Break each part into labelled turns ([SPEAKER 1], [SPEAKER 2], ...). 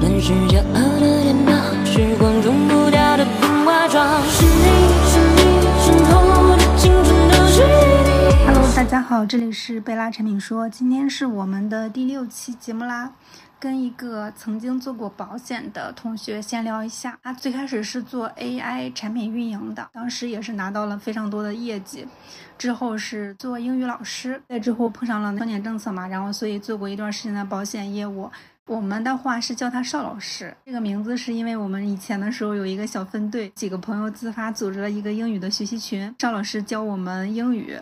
[SPEAKER 1] 满是骄傲的电脑，时光中不掉的风化妆。是你是你身后的青春都是你。
[SPEAKER 2] Hello，大家好，这里是贝拉产品说，今天是我们的第六期节目啦。跟一个曾经做过保险的同学闲聊一下，他最开始是做 AI 产品运营的，当时也是拿到了非常多的业绩。之后是做英语老师，在之后碰上了双减政策嘛，然后所以做过一段时间的保险业务。我们的话是叫他邵老师，这个名字是因为我们以前的时候有一个小分队，几个朋友自发组织了一个英语的学习群，邵老师教我们英语。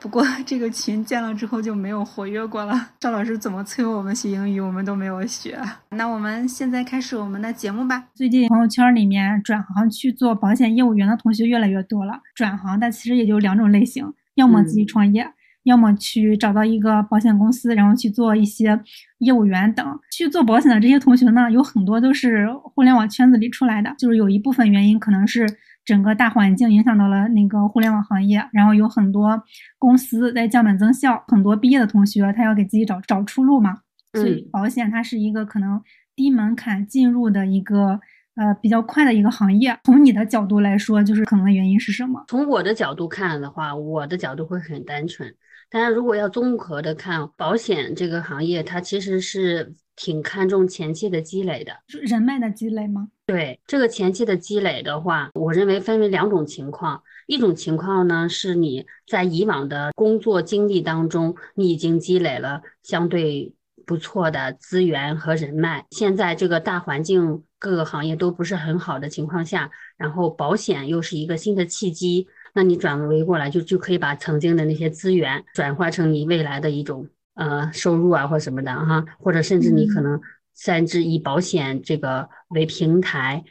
[SPEAKER 2] 不过这个群建了之后就没有活跃过了。赵老师怎么催我们学英语，我们都没有学。那我们现在开始我们的节目吧。最近朋友圈里面转行去做保险业务员的同学越来越多了。转行的其实也就两种类型，要么自己创业。嗯要么去找到一个保险公司，然后去做一些业务员等。去做保险的这些同学呢，有很多都是互联网圈子里出来的，就是有一部分原因可能是整个大环境影响到了那个互联网行业，然后有很多公司在降本增效，很多毕业的同学他要给自己找找出路嘛。所以保险它是一个可能低门槛进入的一个。呃，比较快的一个行业。从你的角度来说，就是可能的原因是什么？
[SPEAKER 3] 从我的角度看的话，我的角度会很单纯。但是如果要综合的看，保险这个行业，它其实是挺看重前期的积累的，
[SPEAKER 2] 人脉的积累吗？
[SPEAKER 3] 对，这个前期的积累的话，我认为分为两种情况。一种情况呢，是你在以往的工作经历当中，你已经积累了相对不错的资源和人脉。现在这个大环境。各个行业都不是很好的情况下，然后保险又是一个新的契机，那你转为过来就就可以把曾经的那些资源转化成你未来的一种呃收入啊或什么的哈，或者甚至你可能甚至以保险这个为平台，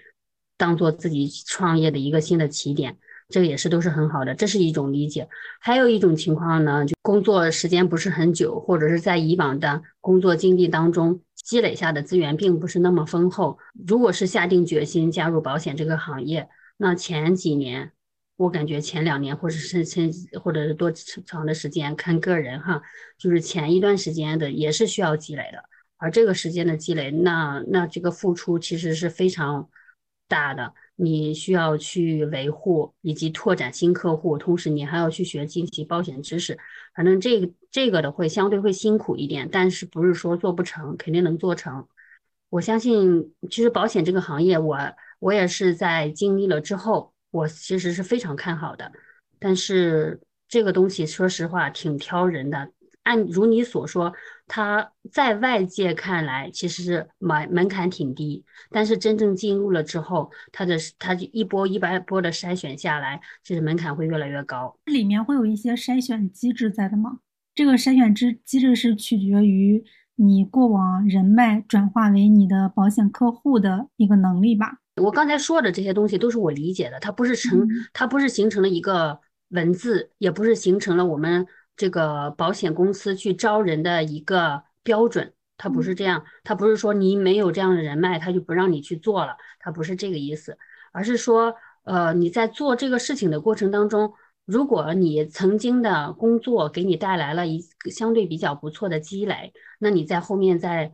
[SPEAKER 3] 当做自己创业的一个新的起点，这个也是都是很好的，这是一种理解。还有一种情况呢，就工作时间不是很久，或者是在以往的工作经历当中。积累下的资源并不是那么丰厚。如果是下定决心加入保险这个行业，那前几年，我感觉前两年或者是甚或者是多长的时间，看个人哈，就是前一段时间的也是需要积累的。而这个时间的积累，那那这个付出其实是非常大的。你需要去维护以及拓展新客户，同时你还要去学近期保险知识。反正这个这个的会相对会辛苦一点，但是不是说做不成，肯定能做成。我相信，其实保险这个行业，我我也是在经历了之后，我其实是非常看好的。但是这个东西说实话挺挑人的。按如你所说，它在外界看来其实是门门槛挺低，但是真正进入了之后，它的它就一波一波的筛选下来，其实门槛会越来越高。
[SPEAKER 2] 里面会有一些筛选机制在的吗？这个筛选机机制是取决于你过往人脉转化为你的保险客户的一个能力吧。
[SPEAKER 3] 我刚才说的这些东西都是我理解的，它不是成，它不是形成了一个文字，也不是形成了我们。这个保险公司去招人的一个标准，它不是这样，它不是说你没有这样的人脉，他就不让你去做了，它不是这个意思，而是说，呃，你在做这个事情的过程当中，如果你曾经的工作给你带来了一个相对比较不错的积累，那你在后面在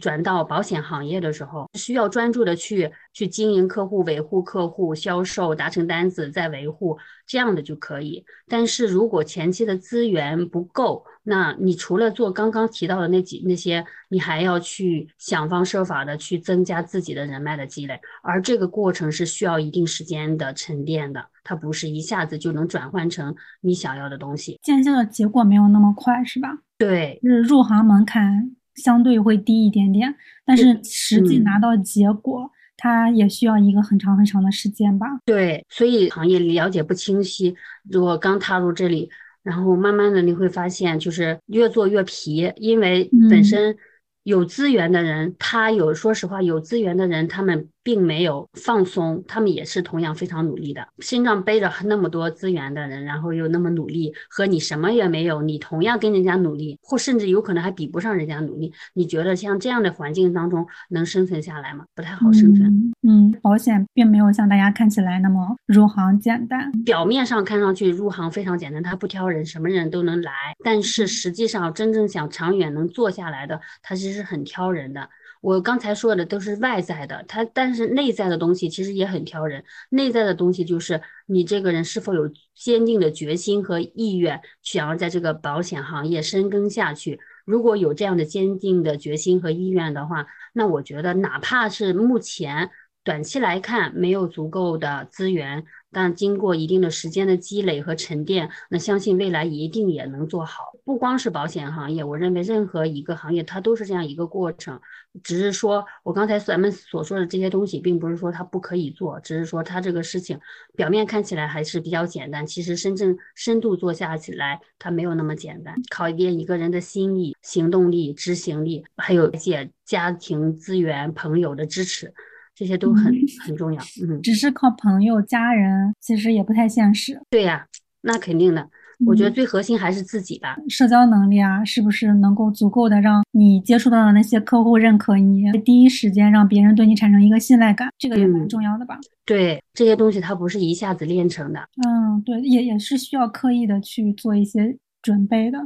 [SPEAKER 3] 转到保险行业的时候，需要专注的去去经营客户、维护客户、销售、达成单子、再维护，这样的就可以。但是如果前期的资源不够，那你除了做刚刚提到的那几那些，你还要去想方设法的去增加自己的人脉的积累，而这个过程是需要一定时间的沉淀的，它不是一下子就能转换成你想要的东西。
[SPEAKER 2] 见效的结果没有那么快，是吧？
[SPEAKER 3] 对，
[SPEAKER 2] 就是入行门槛。相对会低一点点，但是实际拿到结果，嗯、它也需要一个很长很长的时间吧。
[SPEAKER 3] 对，所以行业了解不清晰，如果刚踏入这里，然后慢慢的你会发现，就是越做越皮，因为本身有资源的人，嗯、他有说实话有资源的人，他们并没有放松，他们也是同样非常努力的。身上背着那么多资源的人，然后又那么努力，和你什么也没有，你同样跟人家努力，或甚至有可能还比不上人家努力。你觉得像这样的环境当中能生存下来吗？不太好生存。
[SPEAKER 2] 嗯，嗯保险并没有像大家看起来那么入行简单。
[SPEAKER 3] 表面上看上去入行非常简单，他不挑人，什么人都能来。但是实际上真正想长远能做下来的，他其实是很挑人的。我刚才说的都是外在的，它但是内在的东西其实也很挑人。内在的东西就是你这个人是否有坚定的决心和意愿，想要在这个保险行业深耕下去。如果有这样的坚定的决心和意愿的话，那我觉得哪怕是目前短期来看没有足够的资源。但经过一定的时间的积累和沉淀，那相信未来一定也能做好。不光是保险行业，我认为任何一个行业它都是这样一个过程。只是说我刚才咱们所说的这些东西，并不是说它不可以做，只是说它这个事情表面看起来还是比较简单，其实真正深度做下起来，它没有那么简单。考验一个人的心理、行动力、执行力，还有些家庭资源、朋友的支持。这些都很很重要，嗯，
[SPEAKER 2] 只是靠朋友、家人，其实也不太现实。
[SPEAKER 3] 对呀，那肯定的。我觉得最核心还是自己吧，
[SPEAKER 2] 社交能力啊，是不是能够足够的让你接触到的那些客户认可你，第一时间让别人对你产生一个信赖感，这个也蛮重要的吧？
[SPEAKER 3] 对，这些东西它不是一下子练成的。
[SPEAKER 2] 嗯，对，也也是需要刻意的去做一些准备的。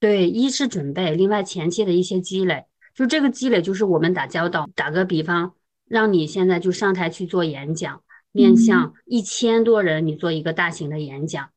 [SPEAKER 3] 对，一是准备，另外前期的一些积累，就这个积累就是我们打交道。打个比方。让你现在就上台去做演讲，面向一千多人，你做一个大型的演讲，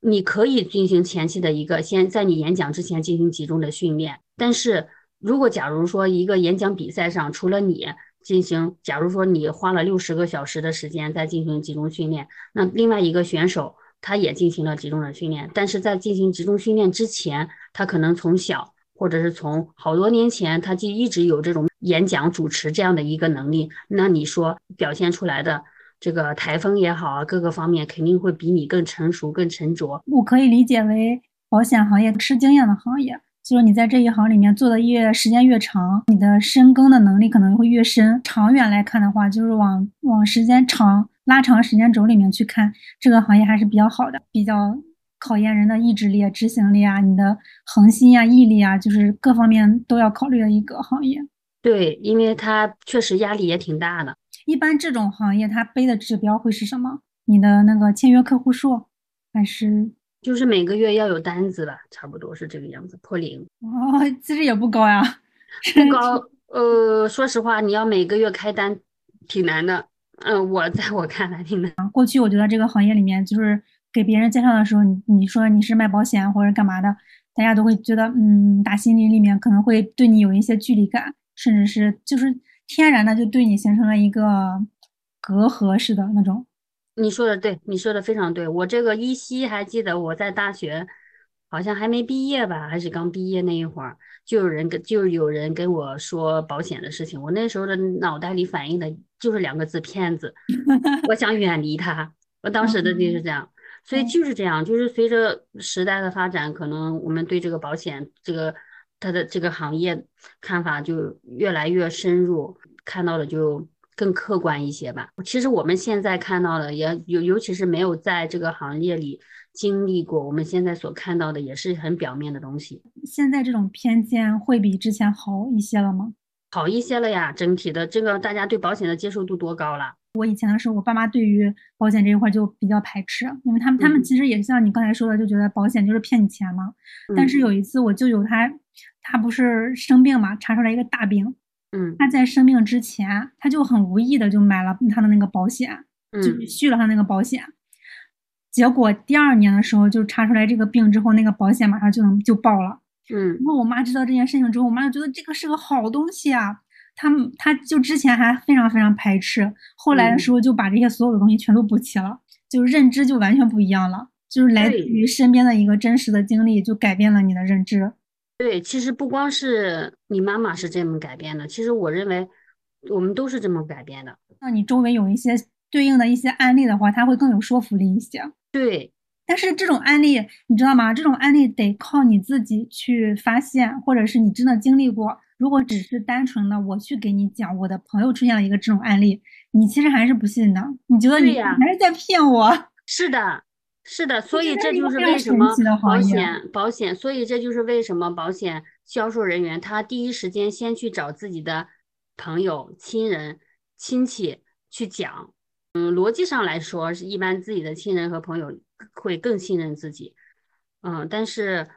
[SPEAKER 3] 你可以进行前期的一个先在你演讲之前进行集中的训练。但是如果假如说一个演讲比赛上，除了你进行，假如说你花了六十个小时的时间在进行集中训练，那另外一个选手他也进行了集中的训练，但是在进行集中训练之前，他可能从小。或者是从好多年前，他就一直有这种演讲、主持这样的一个能力。那你说表现出来的这个台风也好啊，各个方面肯定会比你更成熟、更沉着。
[SPEAKER 2] 我可以理解为保险行业吃经验的行业，就是你在这一行里面做的越时间越长，你的深耕的能力可能会越深。长远来看的话，就是往往时间长拉长时间轴里面去看，这个行业还是比较好的，比较。考验人的意志力、执行力啊，你的恒心啊、毅力啊，就是各方面都要考虑的一个行业。
[SPEAKER 3] 对，因为他确实压力也挺大的。
[SPEAKER 2] 一般这种行业，他背的指标会是什么？你的那个签约客户数，还是
[SPEAKER 3] 就是每个月要有单子吧？差不多是这个样子，破零。
[SPEAKER 2] 哦，其实也不高呀，
[SPEAKER 3] 不高。呃，说实话，你要每个月开单，挺难的。嗯，我在我看来挺难。
[SPEAKER 2] 过去我觉得这个行业里面就是。给别人介绍的时候，你你说你是卖保险或者干嘛的，大家都会觉得，嗯，打心里里面可能会对你有一些距离感，甚至是就是天然的就对你形成了一个隔阂似的那种。
[SPEAKER 3] 你说的对，你说的非常对。我这个依稀还记得我在大学，好像还没毕业吧，还是刚毕业那一会儿，就有人跟就有人跟我说保险的事情。我那时候的脑袋里反映的就是两个字：骗子。我想远离他。我当时的就是这样。所以就是这样，就是随着时代的发展，可能我们对这个保险这个它的这个行业看法就越来越深入，看到的就更客观一些吧。其实我们现在看到的，也尤尤其是没有在这个行业里经历过，我们现在所看到的也是很表面的东西。
[SPEAKER 2] 现在这种偏见会比之前好一些了吗？
[SPEAKER 3] 好一些了呀，整体的这个大家对保险的接受度多高了。
[SPEAKER 2] 我以前的时候，我爸妈对于保险这一块就比较排斥，因为他们他们其实也像你刚才说的，就觉得保险就是骗你钱嘛。但是有一次，我舅舅他他不是生病嘛，查出来一个大病，
[SPEAKER 3] 嗯，
[SPEAKER 2] 他在生病之前，他就很无意的就买了他的那个保险，就续了他那个保险。结果第二年的时候，就查出来这个病之后，那个保险马上就能就报了。
[SPEAKER 3] 嗯，
[SPEAKER 2] 然后我妈知道这件事情之后，我妈就觉得这个是个好东西啊。他们他就之前还非常非常排斥，后来的时候就把这些所有的东西全都补齐了，就认知就完全不一样了，就是来自于身边的一个真实的经历就改变了你的认知。
[SPEAKER 3] 对，其实不光是你妈妈是这么改变的，其实我认为我们都是这么改变的。
[SPEAKER 2] 那你周围有一些对应的一些案例的话，它会更有说服力一些。
[SPEAKER 3] 对，
[SPEAKER 2] 但是这种案例你知道吗？这种案例得靠你自己去发现，或者是你真的经历过。如果只是单纯的我去给你讲我的朋友出现了一个这种案例，你其实还是不信的。你觉得你还是在骗我？
[SPEAKER 3] 是的，是的。所以这就是为什么保险保险，所以这就是为什么保险销售人员他第一时间先去找自己的朋友、亲人、亲戚去讲。嗯，逻辑上来说，是一般自己的亲人和朋友会更信任自己。嗯，但是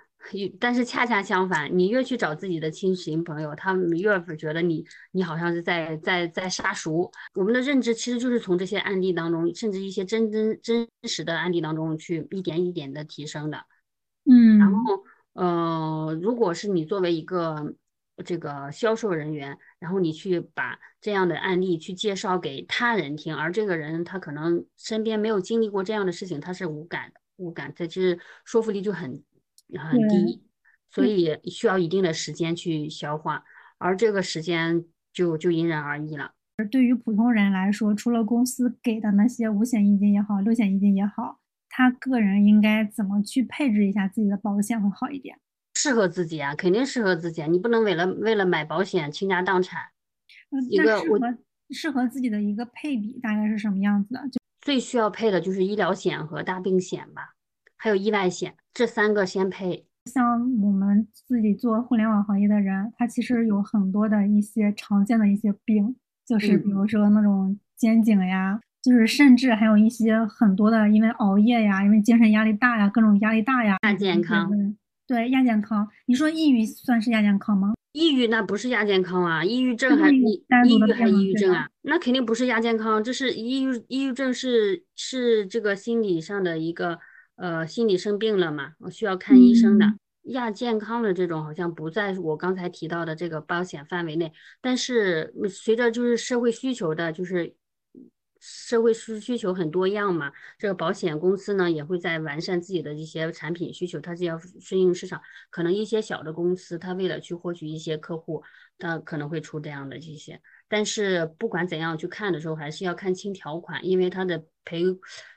[SPEAKER 3] 但是恰恰相反，你越去找自己的亲情朋友，他们越觉得你你好像是在在在杀熟。我们的认知其实就是从这些案例当中，甚至一些真真真实的案例当中去一点一点的提升的。
[SPEAKER 2] 嗯，
[SPEAKER 3] 然后，呃，如果是你作为一个这个销售人员，然后你去把这样的案例去介绍给他人听，而这个人他可能身边没有经历过这样的事情，他是无感的，无感，这其实说服力就很。很低，所以需要一定的时间去消化，而这个时间就就因人而异了。
[SPEAKER 2] 而对于普通人来说，除了公司给的那些五险一金也好，六险一金也好，他个人应该怎么去配置一下自己的保险会好一点？
[SPEAKER 3] 适合自己啊，肯定适合自己啊。你不能为了为了买保险倾家荡产。一个
[SPEAKER 2] 适合适合自己的一个配比大概是什么样子的？就
[SPEAKER 3] 最需要配的就是医疗险和大病险吧。还有意外险，这三个先赔。
[SPEAKER 2] 像我们自己做互联网行业的人，他其实有很多的一些常见的一些病，就是比如说那种肩颈呀，就是甚至还有一些很多的，因为熬夜呀，因为精神压力大呀，各种压力大呀。
[SPEAKER 3] 亚健康。
[SPEAKER 2] 对亚健康，你说抑郁算是亚健康吗？
[SPEAKER 3] 抑郁那不是亚健康啊，抑郁症还抑抑郁还抑郁症啊？那肯定不是亚健康，这是抑郁抑郁症是是这个心理上的一个。呃，心理生病了嘛，我需要看医生的。亚健康的这种好像不在我刚才提到的这个保险范围内，但是随着就是社会需求的，就是社会需需求很多样嘛，这个保险公司呢也会在完善自己的一些产品需求，它是要顺应市场。可能一些小的公司，它为了去获取一些客户，它可能会出这样的这些。但是不管怎样去看的时候，还是要看清条款，因为它的赔。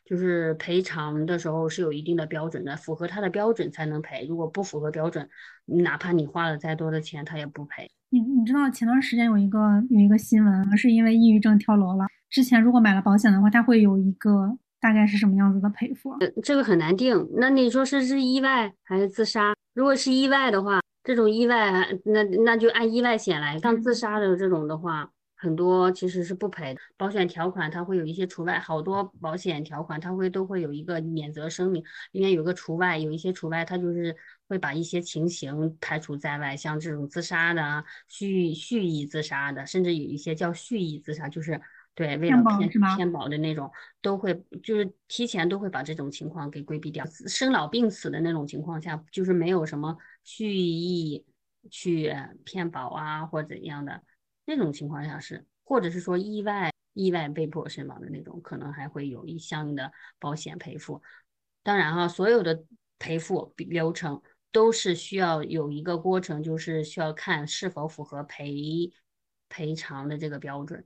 [SPEAKER 3] 就是赔偿的时候是有一定的标准的，符合它的标准才能赔。如果不符合标准，哪怕你花了再多的钱，他也不赔。
[SPEAKER 2] 你你知道前段时间有一个有一个新闻，是因为抑郁症跳楼了。之前如果买了保险的话，它会有一个大概是什么样子的赔付？
[SPEAKER 3] 这个很难定。那你说是是意外还是自杀？如果是意外的话，这种意外那那就按意外险来。像自杀的这种的话。很多其实是不赔的，保险条款它会有一些除外，好多保险条款它会都会有一个免责声明，里面有个除外，有一些除外，它就是会把一些情形排除在外，像这种自杀的、蓄蓄意自杀的，甚至有一些叫蓄意自杀，就是对为了骗骗保的那种，都会就是提前都会把这种情况给规避掉。生老病死的那种情况下，就是没有什么蓄意去骗保啊或怎样的。那种情况下是，或者是说意外意外被迫身亡的那种，可能还会有一相应的保险赔付。当然哈，所有的赔付流程都是需要有一个过程，就是需要看是否符合赔赔偿的这个标准。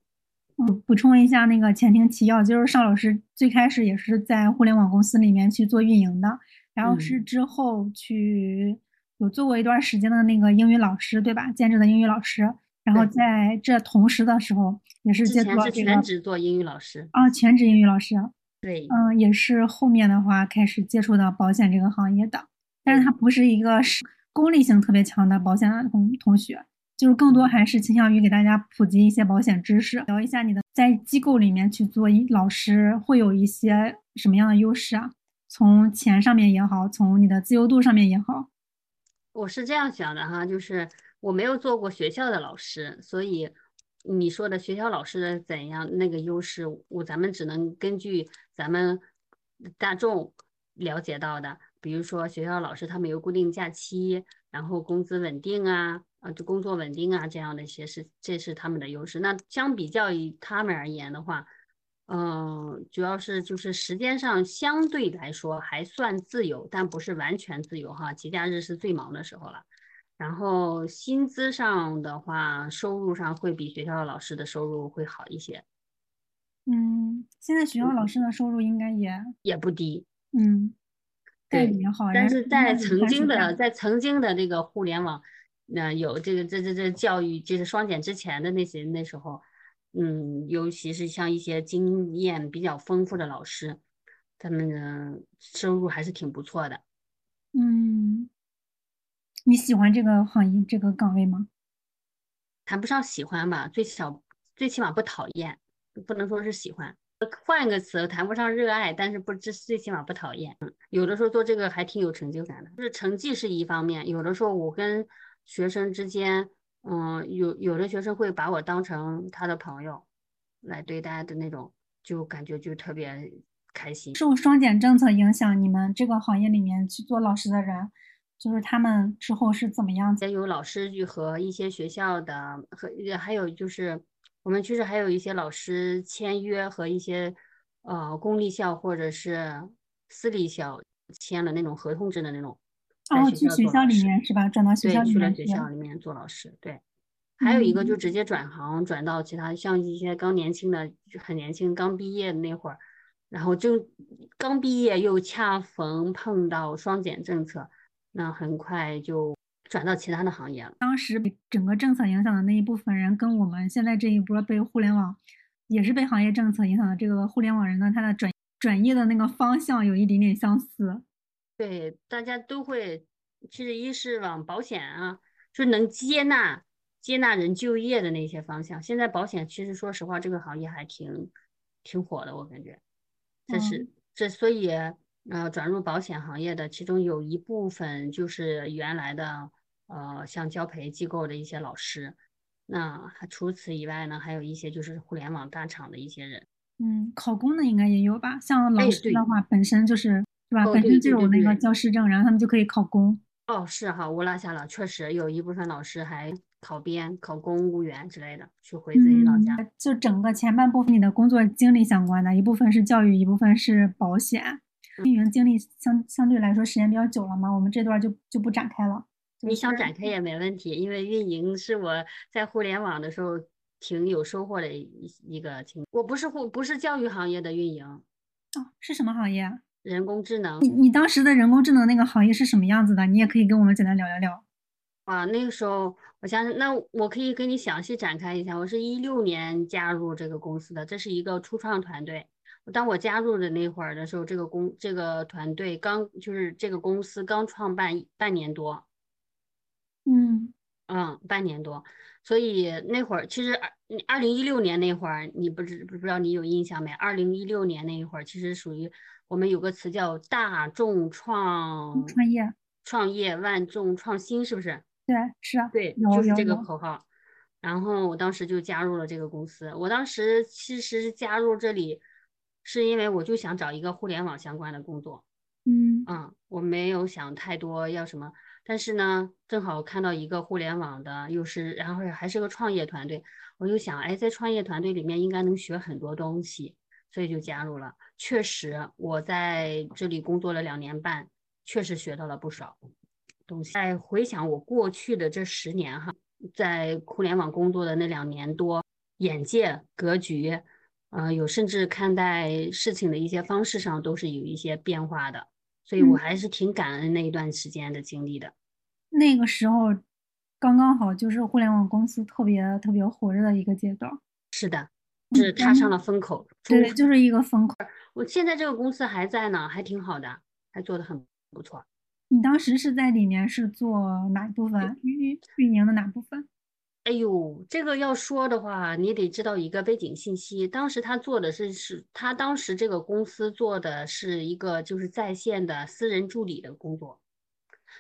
[SPEAKER 2] 嗯，补充一下那个前庭提要，就是邵老师最开始也是在互联网公司里面去做运营的，然后是之后去有做过一段时间的那个英语老师，对吧？兼职的英语老师。然后在这同时的时候，也是接触了
[SPEAKER 3] 是全职做英语老师
[SPEAKER 2] 啊，全职英语老师。
[SPEAKER 3] 对，
[SPEAKER 2] 嗯，也是后面的话开始接触到保险这个行业的，但是他不是一个是功利性特别强的保险同同学，就是更多还是倾向于给大家普及一些保险知识。聊一下你的在机构里面去做老师会有一些什么样的优势啊？从钱上面也好，从你的自由度上面也好。
[SPEAKER 3] 我是这样想的哈，就是。我没有做过学校的老师，所以你说的学校老师的怎样那个优势，我咱们只能根据咱们大众了解到的，比如说学校老师他们有固定假期，然后工资稳定啊，啊，就工作稳定啊，这样的一些是，这是他们的优势。那相比较于他们而言的话，嗯，主要是就是时间上相对来说还算自由，但不是完全自由哈，节假日是最忙的时候了。然后薪资上的话，收入上会比学校老师的收入会好一些。
[SPEAKER 2] 嗯，现在学校老师的收入应该也
[SPEAKER 3] 也不低。
[SPEAKER 2] 嗯，
[SPEAKER 3] 对，
[SPEAKER 2] 也好。
[SPEAKER 3] 但是在曾经的在曾经的这个互联网，那有这个这这这教育就是双减之前的那些那时候，嗯，尤其是像一些经验比较丰富的老师，他们的收入还是挺不错的。
[SPEAKER 2] 嗯。你喜欢这个行业这个岗位吗？
[SPEAKER 3] 谈不上喜欢吧，最少最起码不讨厌，不能说是喜欢。换个词，谈不上热爱，但是不，最最起码不讨厌。有的时候做这个还挺有成就感的。就是成绩是一方面，有的时候我跟学生之间，嗯，有有的学生会把我当成他的朋友来对待的那种，就感觉就特别开心。
[SPEAKER 2] 受双减政策影响，你们这个行业里面去做老师的人，就是他们之后是怎么样子？
[SPEAKER 3] 也有老师去和一些学校的和还有就是我们其实还有一些老师签约和一些呃公立校或者是私立校签了那种合同制的那种。
[SPEAKER 2] 哦，去学校里面是吧？转到学校里面
[SPEAKER 3] 去了学校里面做老师，对。还有一个就直接转行，转到其他像一些刚年轻的，很年轻刚毕业的那会儿，然后就刚毕业又恰逢碰到双减政策，那很快就转到其他的行业了。
[SPEAKER 2] 当时整个政策影响的那一部分人，跟我们现在这一波被互联网也是被行业政策影响的这个互联网人呢，他的转转业的那个方向有一点点相似。
[SPEAKER 3] 对，大家都会，其实一是往保险啊，就能接纳接纳人就业的那些方向。现在保险其实说实话，这个行业还挺挺火的，我感觉。这是这所以呃，转入保险行业的，其中有一部分就是原来的呃，像教培机构的一些老师。那还除此以外呢，还有一些就是互联网大厂的一些人。
[SPEAKER 2] 嗯，考公的应该也有吧？像老师的话，本身就是。是吧？
[SPEAKER 3] 哦
[SPEAKER 2] 本身就有那个教师证，然后他们就可以考公。
[SPEAKER 3] 哦，是哈，我落下了，确实有一部分老师还考编、考公务员之类的，去回自己老家。
[SPEAKER 2] 嗯，就整个前半部分你的工作经历相关的，一部分是教育，一部分是保险。运营经历相相对来说时间比较久了嘛，我们这段就就不展开了。
[SPEAKER 3] 你想展开也没问题，因为运营是我在互联网的时候挺有收获的一一个情。我不是互不是教育行业的运营，
[SPEAKER 2] 哦，是什么行业啊？
[SPEAKER 3] 人工智能
[SPEAKER 2] 你你当时的人工智能那个行业是什么样子的？你也可以跟我们简单聊聊聊。
[SPEAKER 3] 啊，那个时候我想想，那我可以跟你详细展开一下。我是一六年加入这个公司的，这是一个初创团队。当我加入的那会儿的时候，这个公这个团队刚就是这个公司刚创办半年多，
[SPEAKER 2] 嗯
[SPEAKER 3] 嗯，半年多。所以那会儿其实二二零一六年那会儿，你不知不知道你有印象没？二零一六年那一会儿，其实属于我们有个词叫大众创
[SPEAKER 2] 创业，
[SPEAKER 3] 创业万众创新，是不是？
[SPEAKER 2] 对，是啊，
[SPEAKER 3] 对，就是这个口号。然后我当时就加入了这个公司。我当时其实加入这里，是因为我就想找一个互联网相关的工作。
[SPEAKER 2] 嗯
[SPEAKER 3] 嗯，我没有想太多要什么，但是呢，正好看到一个互联网的，又是然后还是个创业团队，我就想，哎，在创业团队里面应该能学很多东西，所以就加入了。确实，我在这里工作了两年半，确实学到了不少东西。在回想我过去的这十年哈，在互联网工作的那两年多，眼界、格局，呃，有甚至看待事情的一些方式上都是有一些变化的，所以我
[SPEAKER 2] 嗯
[SPEAKER 3] 还是挺感恩那一段时间的经历的。
[SPEAKER 2] 那个时候刚刚好就是互联网公司特别特别火热的一个阶段。
[SPEAKER 3] 是的，
[SPEAKER 2] 嗯
[SPEAKER 3] 是踏上了风口。
[SPEAKER 2] 对，
[SPEAKER 3] 终
[SPEAKER 2] 就是一个风口。
[SPEAKER 3] 我现在这个公司还在呢，还挺好的，还做的很不错。
[SPEAKER 2] 你当时是在里面是做哪一部分？运运营的哪部分？
[SPEAKER 3] 哎呦，这个要说的话，你得知道一个背景信息。当时他做的是是，他当时这个公司做的是一个就是在线的私人助理的工作，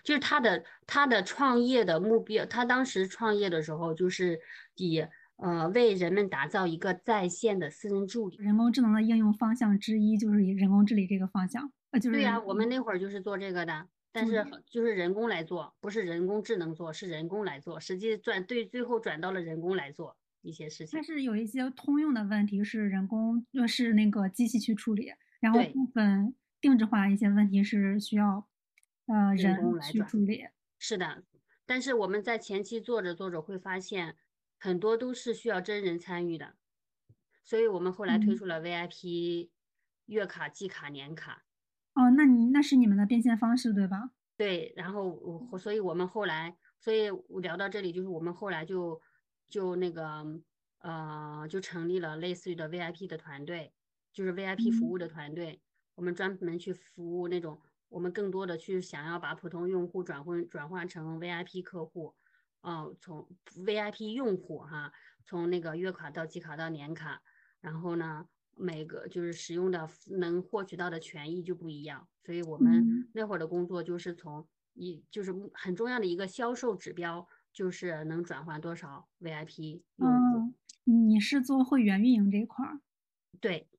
[SPEAKER 3] 就是他的他的创业的目标，他当时创业的时候就是以呃为人们打造一个在线的私人助理。
[SPEAKER 2] 人工智能的应用方向之一就是以人工治理这个方向，呃，就是
[SPEAKER 3] 对呀、我们那会儿就是做这个的，但是就是人工来做，不是人工智能做，是人工来做。实际转对，最后转到了人工来做一些事情
[SPEAKER 2] 它。是有一些通用的问题是人工，就是那个机器去处理，然后部分定制化一些问题是需要呃
[SPEAKER 3] 人工来
[SPEAKER 2] 处理。
[SPEAKER 3] 是的，但是我们在前期做着做着会发现，很多都是需要真人参与的，所以我们后来推
[SPEAKER 2] 嗯
[SPEAKER 3] 出了 VIP 月卡、季卡、年卡。
[SPEAKER 2] 哦，那你那是你们的变现方式对吧？
[SPEAKER 3] 对，然后我，所以我们后来，所以我聊到这里，就是我们后来就就那个呃，就成立了类似于的 VIP 的团队，就是 VIP 服
[SPEAKER 2] 嗯
[SPEAKER 3] 务的团队，我们专门去服务那种，我们更多的去想要把普通用户转换转换成 VIP 客户，呃，从 VIP 用户哈，从那个月卡到季卡到年卡，然后呢，每个就是使用的能获取到的权益就不一样，所以我们
[SPEAKER 2] 嗯。
[SPEAKER 3] 那会儿的工作就是从一就是很重要的一个销售指标，就是能转换多少 VIP 用户。
[SPEAKER 2] 嗯，你是做会员运营这一块儿，
[SPEAKER 3] 对，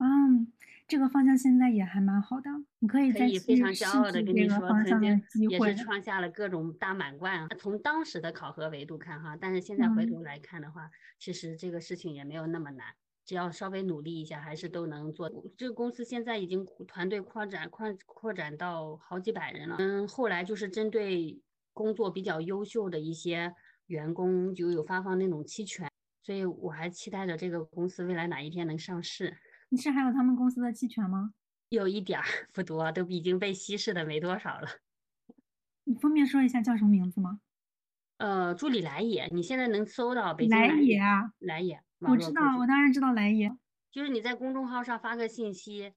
[SPEAKER 2] 嗯，这个方向现在也还蛮好的，你可以
[SPEAKER 3] 可
[SPEAKER 2] 再
[SPEAKER 3] 以非常骄傲的跟你说，曾经也是。创下了各种大满贯啊。从当时的考核维度看哈，但是现在回
[SPEAKER 2] 嗯
[SPEAKER 3] 头来看的话，其实这个事情也没有那么难，只要稍微努力一下，还是都能做。这个公司现在已经团队扩展扩扩展到好几百人了。嗯，后来就是针对工作比较优秀的一些员工，就有发放那种期权，所以我还期待着这个公司未来哪一天能上市。
[SPEAKER 2] 你是还有他们公司的期权吗？
[SPEAKER 3] 有一点儿不多，都已经被稀释的没多少了。
[SPEAKER 2] 你方便说一下叫什么名字吗？
[SPEAKER 3] 呃，助理来也，你现在能搜到北京
[SPEAKER 2] 来
[SPEAKER 3] 来
[SPEAKER 2] 也啊，
[SPEAKER 3] 来也
[SPEAKER 2] 我知道，我当然知道来也。
[SPEAKER 3] 就是你在公众号上发个信息，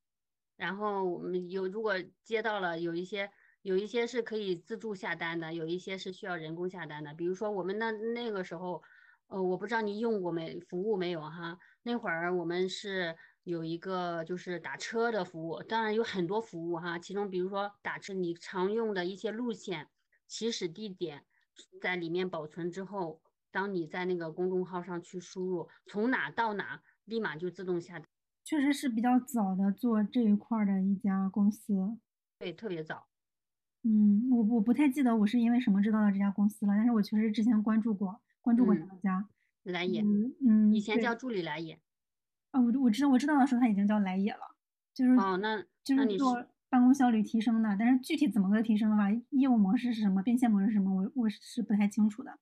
[SPEAKER 3] 然后我们有如果接到了有一些有一些是可以自助下单的，有一些是需要人工下单的。比如说我们那那个时候，呃，我不知道你用过没服务没有哈？那会儿我们是有一个就是打车的服务，当然有很多服务哈，其中比如说打车你常用的一些路线、起始地点，在里面保存之后，当你在那个公众号上去输入从哪到哪，立马就自动下单。
[SPEAKER 2] 确实是比较早的做这一块儿的一家公司。
[SPEAKER 3] 对，特别早。
[SPEAKER 2] 嗯，我我不太记得我是因为什么知道的这家公司了，但是我确实之前关注过，关注过他
[SPEAKER 3] 嗯
[SPEAKER 2] 们家。
[SPEAKER 3] 来也，
[SPEAKER 2] 嗯
[SPEAKER 3] 以前叫助理来也。
[SPEAKER 2] 啊，我我知道我知道的时候他已经叫来也了，就是
[SPEAKER 3] 哦，那
[SPEAKER 2] 就是做办公效率提升的，但是具体怎么个提升的话，业务模式是什么，变现模式是什么，我我是不太清楚的。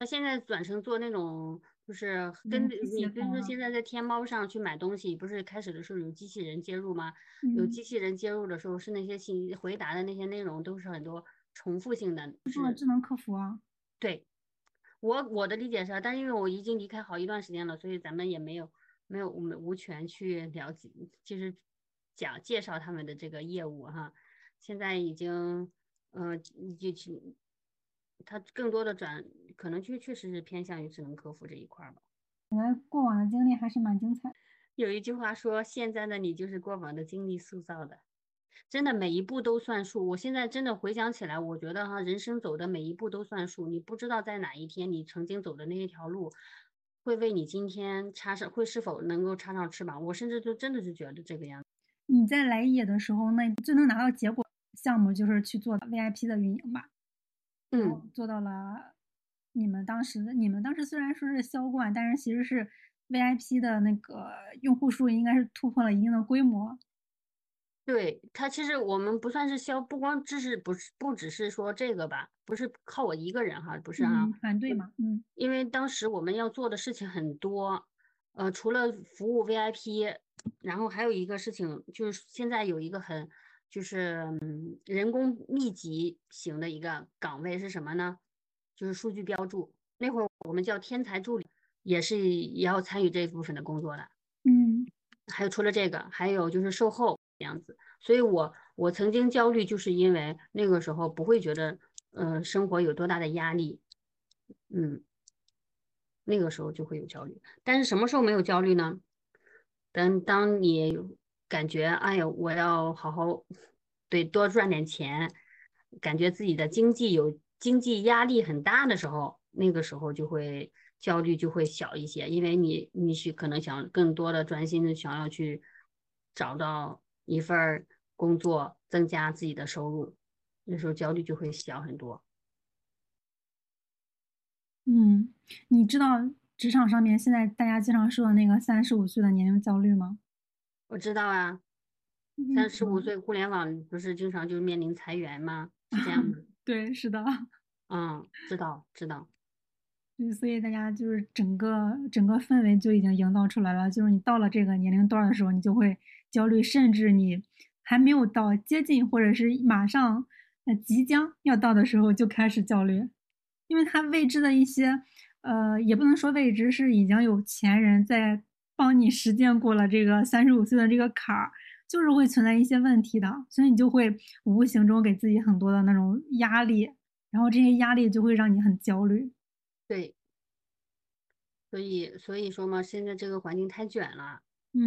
[SPEAKER 3] 那现在转成做那种，就是
[SPEAKER 2] 嗯
[SPEAKER 3] 跟你比如说现在在天猫上去买东西，不是开始的时候有机器人接入吗？有
[SPEAKER 2] 嗯，
[SPEAKER 3] 机器人接入的时候，是那些信回答的那些内容都是很多重复性的，是
[SPEAKER 2] 做智能客服啊，
[SPEAKER 3] 对。我我的理解是，但是因为我已经离开好一段时间了，所以咱们也没有没有我们无权去了解，就是讲介绍他们的这个业务哈。现在已经，呃，就去，他更多的转，可能确确实是偏向于智能客服这一块儿吧。
[SPEAKER 2] 过往的经历还是蛮精彩。
[SPEAKER 3] 有一句话说，现在的你就是过往的经历塑造的，真的每一步都算数。我现在真的回想起来，我觉得哈，人生走的每一步都算数。你不知道在哪一天，你曾经走的那一条路，会为你今天插上，会是否能够插上翅膀。我甚至就真的是觉得这个样子。
[SPEAKER 2] 你在来也的时候，那最能拿到结果项目就是去做 VIP 的运营吧？
[SPEAKER 3] 嗯，
[SPEAKER 2] 做到了。你们当时的你们当时虽然说是销冠，但是其实是 VIP 的那个用户数应该是突破了一定的规模。
[SPEAKER 3] 对，他其实我们不算是销，不光只是不是不只是说这个吧，不是靠我一个人哈，不是哈，
[SPEAKER 2] 嗯，团队嘛，嗯
[SPEAKER 3] 因为当时我们要做的事情很多，呃，除了服务 VIP，然后还有一个事情就是现在有一个很就是嗯人工密集型的一个岗位是什么呢？就是数据标注。那会儿我们叫天才助理，也是也要参与这一部分的工作的。
[SPEAKER 2] 嗯
[SPEAKER 3] 还有除了这个，还有就是售后这这样子。所以我我曾经焦虑，就是因为那个时候不会觉得，呃，生活有多大的压力，嗯，那个时候就会有焦虑。但是什么时候没有焦虑呢？等当你感觉，哎呦，我要好好，对，多赚点钱，感觉自己的经济有经济压力很大的时候，那个时候就会焦虑就会小一些，因为你你是可能想更多的专心的想要去找到一份儿工作，增加自己的收入，那时候焦虑就会小很多。
[SPEAKER 2] 嗯，你知道职场上面现在大家经常说的那个三十五岁的年龄焦虑吗？
[SPEAKER 3] 我知道啊，
[SPEAKER 2] 嗯
[SPEAKER 3] 三十五岁互联网不是经常就面临裁员吗？是这样吗？
[SPEAKER 2] 对，是的。
[SPEAKER 3] 嗯，知道知道。
[SPEAKER 2] 对，所以大家就是整个整个氛围就已经营造出来了，就是你到了这个年龄段的时候，你就会焦虑，甚至你还没有到接近或者是马上呃即将要到的时候就开始焦虑，因为它未知的一些呃也不能说未知，是已经有前人在帮你实践过了这个三十五岁的这个坎儿，就是会存在一些问题的，所以你就会无形中给自己很多的那种压力，然后这些压力就会让你很焦虑。
[SPEAKER 3] 对，所以所以说嘛，现在这个环境太卷了，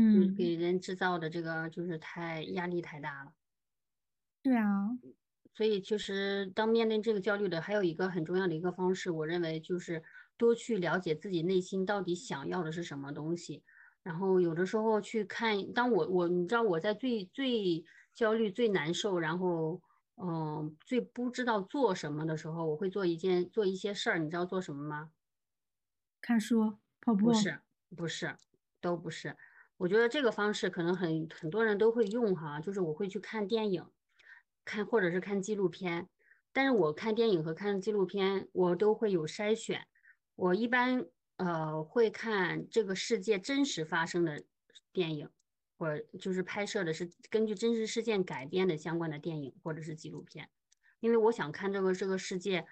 [SPEAKER 3] 就是
[SPEAKER 2] 嗯，
[SPEAKER 3] 给人制造的这个就是太压力太大了。
[SPEAKER 2] 对啊，
[SPEAKER 3] 所以其实当面临这个焦虑的，还有一个很重要的一个方式，我认为就是多去了解自己内心到底想要的是什么东西。然后有的时候去看，当我我你知道我在最最焦虑、最难受，然后嗯最不知道做什么的时候，我会做一件做一些事儿，你知道做什么吗？
[SPEAKER 2] 看书、跑步，
[SPEAKER 3] 不是，不是，都不是。我觉得这个方式可能很很多人都会用哈，就是我会去看电影，看或者是看纪录片。但是我看电影和看纪录片，我都会有筛选。我一般呃会看这个世界真实发生的电影，或就是拍摄的是根据真实事件改编的相关的电影或者是纪录片，因为我想看这个这个世界，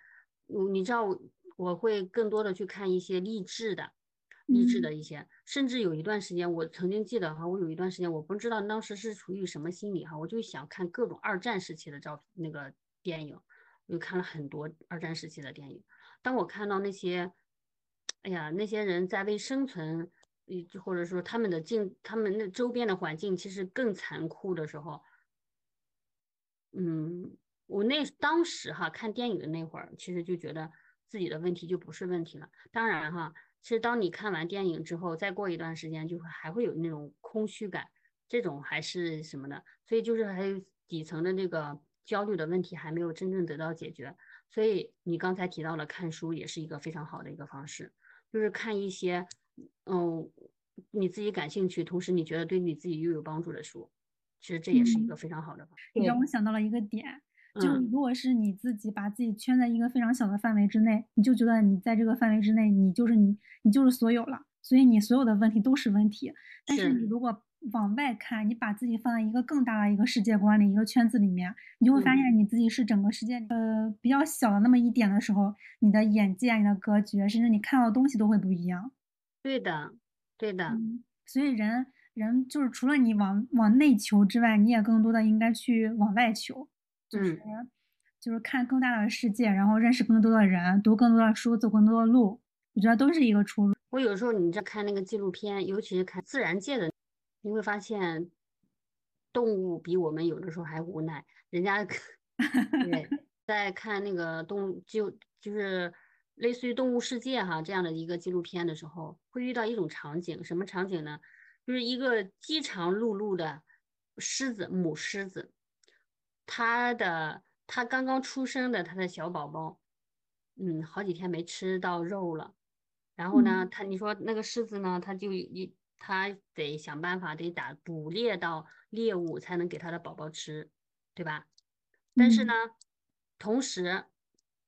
[SPEAKER 3] 你知道我会更多的去看一些励志的。励志的
[SPEAKER 2] 嗯
[SPEAKER 3] 一些，甚至有一段时间，我曾经记得哈，我有一段时间，我不知道当时是处于什么心理哈，我就想看各种二战时期的照片，那个电影，我就看了很多二战时期的电影。当我看到那些，哎呀，那些人在为生存，或者说他们的境，他们那周边的环境其实更残酷的时候，嗯，我那当时哈看电影的那会儿，其实就觉得自己的问题就不是问题了。当然哈，其实当你看完电影之后，再过一段时间，就会还会有那种空虚感，这种还是什么的。所以就是还有底层的那个焦虑的问题还没有真正得到解决。所以你刚才提到了看书，也是一个非常好的一个方式，就是看一些嗯你自己感兴趣，同时你觉得对你自己又有帮助的书。其实这也是一个
[SPEAKER 2] 嗯，
[SPEAKER 3] 非常好的方式。
[SPEAKER 2] 你让我，想到了一个点，就。如果是你自己把自己圈在一个非常小的范围之内，你就觉得你在这个范围之内，你就是你，你就是所有了，所以你所有的问题都是问题。但是你，如果往外看，你把自己放在一个更大的一个世界观里、一个圈子里面，你就会发
[SPEAKER 3] 嗯，
[SPEAKER 2] 现你自己是整个世界里呃比较小的那么一点的时候，你的眼界、你的格局，甚至你看到的东西都会不一样。
[SPEAKER 3] 对的，对的，
[SPEAKER 2] 嗯，所以人人就是除了你往往内求之外，你也更多的应该去往外求，就是
[SPEAKER 3] 嗯，
[SPEAKER 2] 就是看更大的世界，然后认识更多的人，读更多的书，走更多的路，我觉得都是一个出路。
[SPEAKER 3] 我有时候你在看那个纪录片，尤其是看自然界的，你会发现动物比我们有的时候还无奈。人家 对，在看那个动物就就是类似于《动物世界》哈这样的一个纪录片的时候，会遇到一种场景，什么场景呢？就是一个饥肠辘辘的狮子，母狮子，它的他刚刚出生的他的小宝宝，嗯，好几天没吃到肉了。然后呢，
[SPEAKER 2] 嗯
[SPEAKER 3] 它你说那个狮子呢，他就一他得想办法得打捕猎到猎物才能给他的宝宝吃，对吧？但是呢，
[SPEAKER 2] 嗯
[SPEAKER 3] 同时，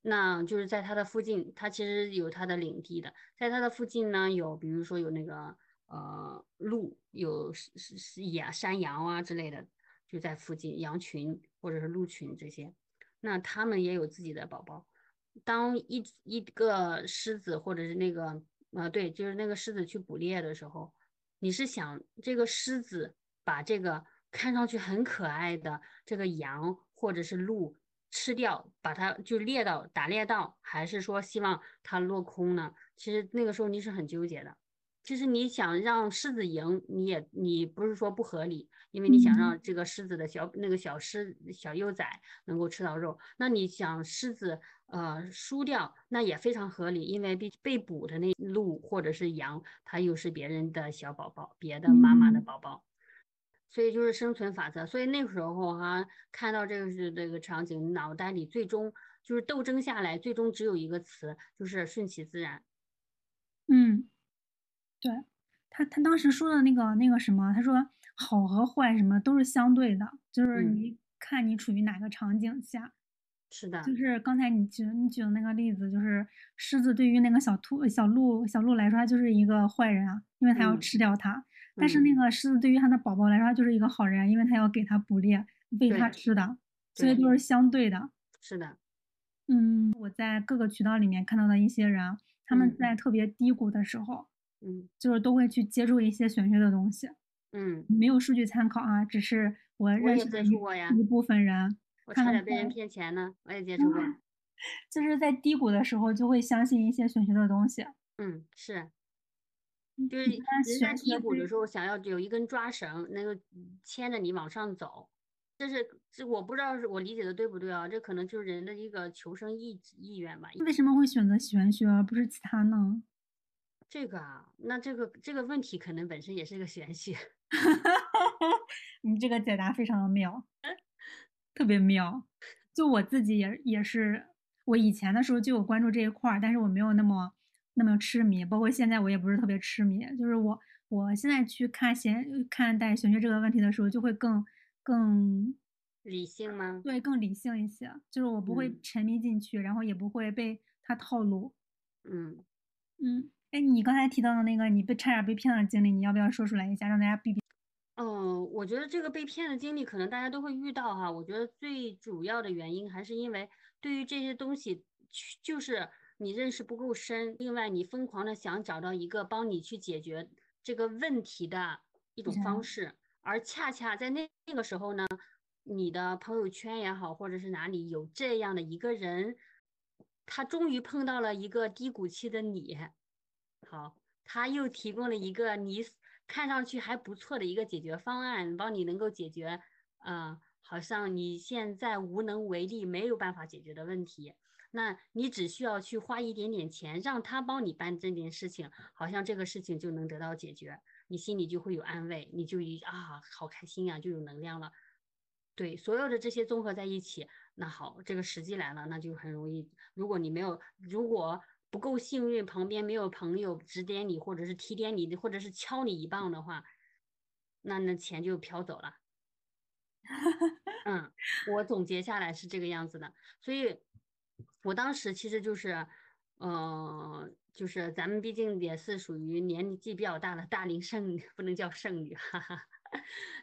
[SPEAKER 3] 那就是在它的附近，它其实有它的领地的，在它的附近呢，有比如说有那个呃鹿，有是是是野山羊啊之类的，就在附近，羊群或者是鹿群这些，那它们也有自己的宝宝。当一一个狮子或者是那个呃对，就是那个狮子去捕猎的时候，你是想这个狮子把这个看上去很可爱的这个羊或者是鹿吃掉，把它就猎到打猎到，还是说希望它落空呢？其实那个时候你是很纠结的。其实你想让狮子赢，你也你不是说不合理，因为你想
[SPEAKER 2] 嗯
[SPEAKER 3] 让这个狮子的小那个小狮小幼崽能够吃到肉，那你想狮子呃输掉，那也非常合理，因为被被捕的那鹿或者是羊，它又是别人的小宝宝，别的妈妈的
[SPEAKER 2] 嗯
[SPEAKER 3] 宝宝，所以就是生存法则。所以那个时候哈、看到这个是这个场景，脑袋里最终就是斗争下来，最终只有一个词，就是顺其自然。
[SPEAKER 2] 嗯，对，他他当时说的那个那个什么，他说好和坏什么都是相对的，就是
[SPEAKER 3] 嗯，
[SPEAKER 2] 你看你处于哪个场景下。
[SPEAKER 3] 是的，
[SPEAKER 2] 就是刚才你举你举的那个例子，就是狮子对于那个小兔、小鹿、小鹿来说，它就是一个坏人啊，因为它要
[SPEAKER 3] 嗯
[SPEAKER 2] 吃掉它。但是
[SPEAKER 3] 嗯，
[SPEAKER 2] 那个狮子对于它的宝宝来说，它就是一个好人，因为它要给它捕猎，喂它吃的，所以
[SPEAKER 3] 对，
[SPEAKER 2] 都是相对的。
[SPEAKER 3] 是的，
[SPEAKER 2] 嗯，我在各个渠道里面看到的一些人啊，他们
[SPEAKER 3] 嗯
[SPEAKER 2] 在特别低谷的时候，
[SPEAKER 3] 嗯
[SPEAKER 2] 就是都会去接触一些玄学的东西，
[SPEAKER 3] 嗯，
[SPEAKER 2] 没有数据参考啊，只是我认识的一部分人，
[SPEAKER 3] 我差点被人骗钱呢，我也接 触过。
[SPEAKER 2] 就是在低谷的时候就会相信一些玄学的东西。
[SPEAKER 3] 嗯，是，就是人在低谷的时候，想要有一根抓绳，能够牵着你往上走。这是这我不知道是我理解的对不对啊？这可能就是人的一个求生意志意愿吧。
[SPEAKER 2] 为什么会选择玄学而不是其他呢？
[SPEAKER 3] 这个啊，那这个这个问题可能本身也是个玄学。
[SPEAKER 2] 你这个解答非常的妙，特别妙。就我自己也也是，我以前的时候就有关注这一块儿，但是我没有那么那么痴迷，包括现在我也不是特别痴迷。就是我我现在去看玄看待玄学这个问题的时候，就会更更
[SPEAKER 3] 理性吗？
[SPEAKER 2] 对更理性一些，就是我不会
[SPEAKER 3] 嗯
[SPEAKER 2] 沉迷进去，然后也不会被他套路。
[SPEAKER 3] 嗯，
[SPEAKER 2] 嗯，哎，你刚才提到的那个你被差点被骗的经历，你要不要说出来一下，让大家避避？
[SPEAKER 3] 嗯，我觉得这个被骗的经历可能大家都会遇到哈。我觉得最主要的原因还是因为对于这些东西，就是你认识不够深，另外你疯狂的想找到一个帮你去解决这个问题的一种方
[SPEAKER 2] 人
[SPEAKER 3] 式，而恰恰在那那个时候呢，你的朋友圈也好，或者是哪里有这样的一个人，他终于碰到了一个低谷期的你。好，他又提供了一个你看上去还不错的一个解决方案，帮你能够解决，呃，好像你现在无能为力，没有办法解决的问题。那你只需要去花一点点钱，让他帮你办这件事情，好像这个事情就能得到解决，你心里就会有安慰，你就一啊，好开心呀、就有能量了。对，所有的这些综合在一起，那好，这个时机来了，那就很容易。如果你没有，如果不够幸运，旁边没有朋友指点你，或者是提点你，或者是敲你一棒的话，那那钱就飘走了。嗯，我总结下来是这个样子的，所以我当时其实就是，呃，就是咱们毕竟也是属于年纪比较大的大龄剩女，不能叫剩女，哈哈，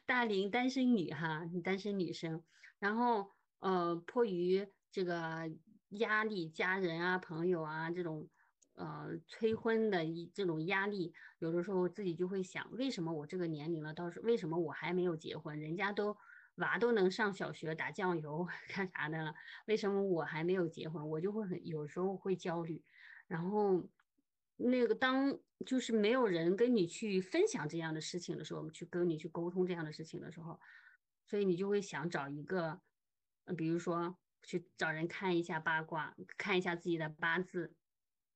[SPEAKER 3] 大龄单身女哈，单身女生，然后呃，迫于这个压力，家人啊、朋友啊这种呃催婚的一这种压力，有的时候自己就会想，为什么我这个年龄了，到时为什么我还没有结婚？人家都娃都能上小学打酱油 干啥的了，为什么我还没有结婚？我就会很有时候会焦虑，然后那个当就是没有人跟你去分享这样的事情的时候，我们去跟你去沟通这样的事情的时候，所以你就会想找一个，比如说去找人看一下八卦，看一下自己的八字，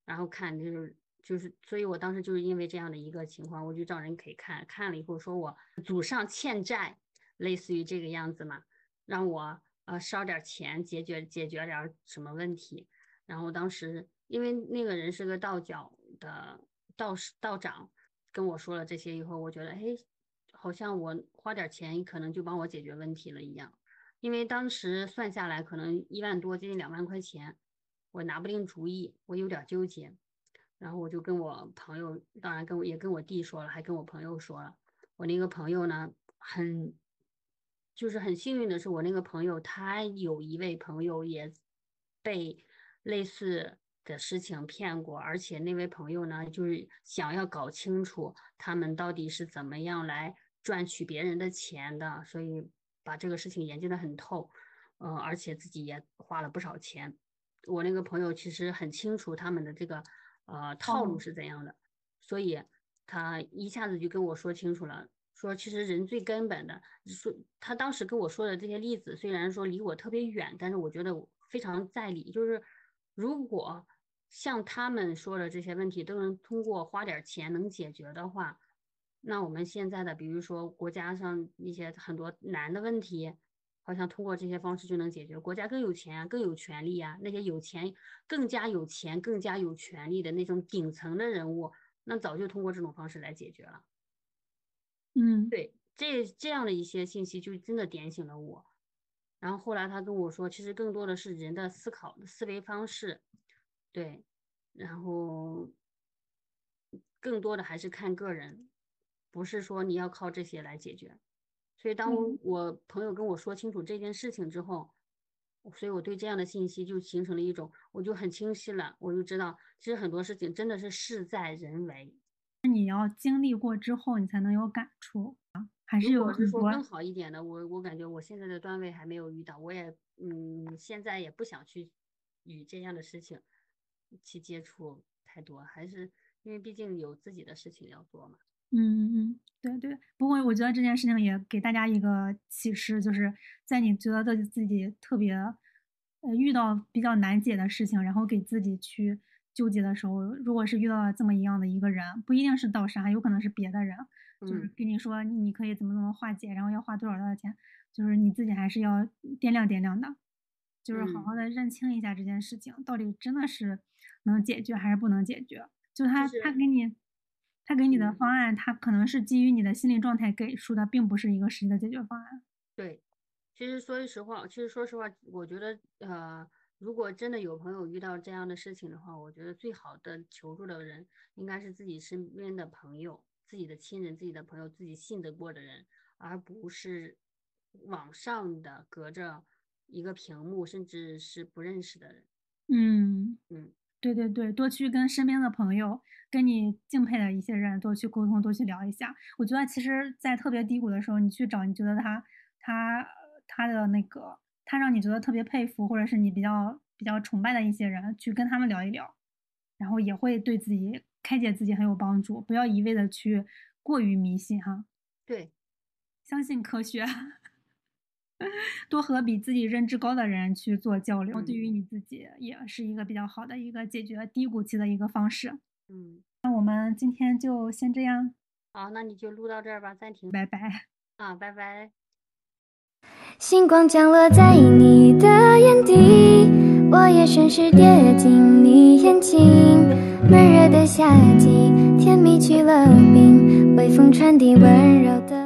[SPEAKER 3] 然后看就是就是，所以我当时就是因为这样的一个情况，我就找人给看，看了以后说我祖上欠债，类似于这个样子嘛，让我呃烧点钱解决解决点什么问题。然后当时因为那个人是个道教的道士道长，跟我说了这些以后，我觉得哎，好像我花点钱可能就帮我解决问题了一样。因为当时算下来可能一万多，接近两万块钱，我拿不定主意，我有点纠结。然后我就跟我朋友，当然跟我也跟我弟说了，还跟我朋友说了。我那个朋友呢，很就是很幸运的是，我那个朋友他有一位朋友也被类似的事情骗过，而且那位朋友呢，就是想要搞清楚他们到底是怎么样来赚取别人的钱的，所以把这个事情研究得很透，呃，而且自己也花了不少钱。我那个朋友其实很清楚他们的这个呃套路
[SPEAKER 2] 路
[SPEAKER 3] 是怎样的，所以他一下子就跟我说清楚了，说其实人最根本的，说他当时跟我说的这些例子，虽然说离我特别远，但是我觉得我非常在理，就是如果像他们说的这些问题都能通过花点钱能解决的话，那我们现在的比如说国家上一些很多难的问题。好像通过这些方式就能解决，国家更有钱啊，更有权利啊，那些有钱、更加有钱、更加有权利的那种顶层的人物，那早就通过这种方式来解决了。
[SPEAKER 2] 嗯，
[SPEAKER 3] 对，这这样的一些信息就真的点醒了我。然后后来他跟我说，其实更多的是人的思考思维方式，对，然后更多的还是看个人，不是说你要靠这些来解决。所以当
[SPEAKER 2] 嗯
[SPEAKER 3] 我朋友跟我说清楚这件事情之后，所以我对这样的信息就形成了一种，我就很清晰了，我就知道，其实很多事情真的是事在人为。
[SPEAKER 2] 那你要经历过之后，你才能有感触啊，还是
[SPEAKER 3] 如
[SPEAKER 2] 有很多
[SPEAKER 3] 果是说更好一点的，我我感觉我现在的段位还没有遇到，我也嗯，现在也不想去与这样的事情去接触太多，还是因为毕竟有自己的事情要做嘛。
[SPEAKER 2] 嗯嗯，对对。不过我觉得这件事情也给大家一个启示，就是在你觉得自己特别呃遇到比较难解的事情，然后给自己去纠结的时候，如果是遇到了这么一样的一个人，不一定是道士，还有可能是别的人，就是跟你说你可以怎么怎么化解，然后要花多少多少钱，就是你自己还是要掂量掂量的，就是好好的认清一下这件事情到底真的是能解决还是不能解决。就他他给你。他给你的方案，他可能是基于你的心理状态给出的，并不是一个实际的解决方案。
[SPEAKER 3] 对，其实说句实话，其实说实话，我觉得，呃，如果真的有朋友遇到这样的事情的话，我觉得最好的求助的人应该是自己身边的朋友、自己的亲人、自己的朋友、自己信得过的人，而不是网上的隔着一个屏幕，甚至是不认识的人。
[SPEAKER 2] 嗯
[SPEAKER 3] 嗯。
[SPEAKER 2] 对对对，多去跟身边的朋友、跟你敬佩的一些人多去沟通，多去聊一下。我觉得其实，在特别低谷的时候，你去找你觉得他、他、他的那个，他让你觉得特别佩服，或者是你比较比较崇拜的一些人，去跟他们聊一聊，然后也会对自己开解自己很有帮助。不要一味的去过于迷信哈。
[SPEAKER 3] 对，
[SPEAKER 2] 相信科学。多和比自己认知高的人去做交流，对于你自己也是一个比较好的一个解决低谷期的一个方式。
[SPEAKER 3] 嗯，
[SPEAKER 2] 那我们今天就先这样。
[SPEAKER 3] 好，那你就录到这儿吧，暂停。
[SPEAKER 2] 拜拜。
[SPEAKER 3] 啊，拜拜。
[SPEAKER 1] 星光降落在你的眼底，我也顺势跌进你眼睛。闷热的夏季，甜蜜去了冰，微风传递温柔。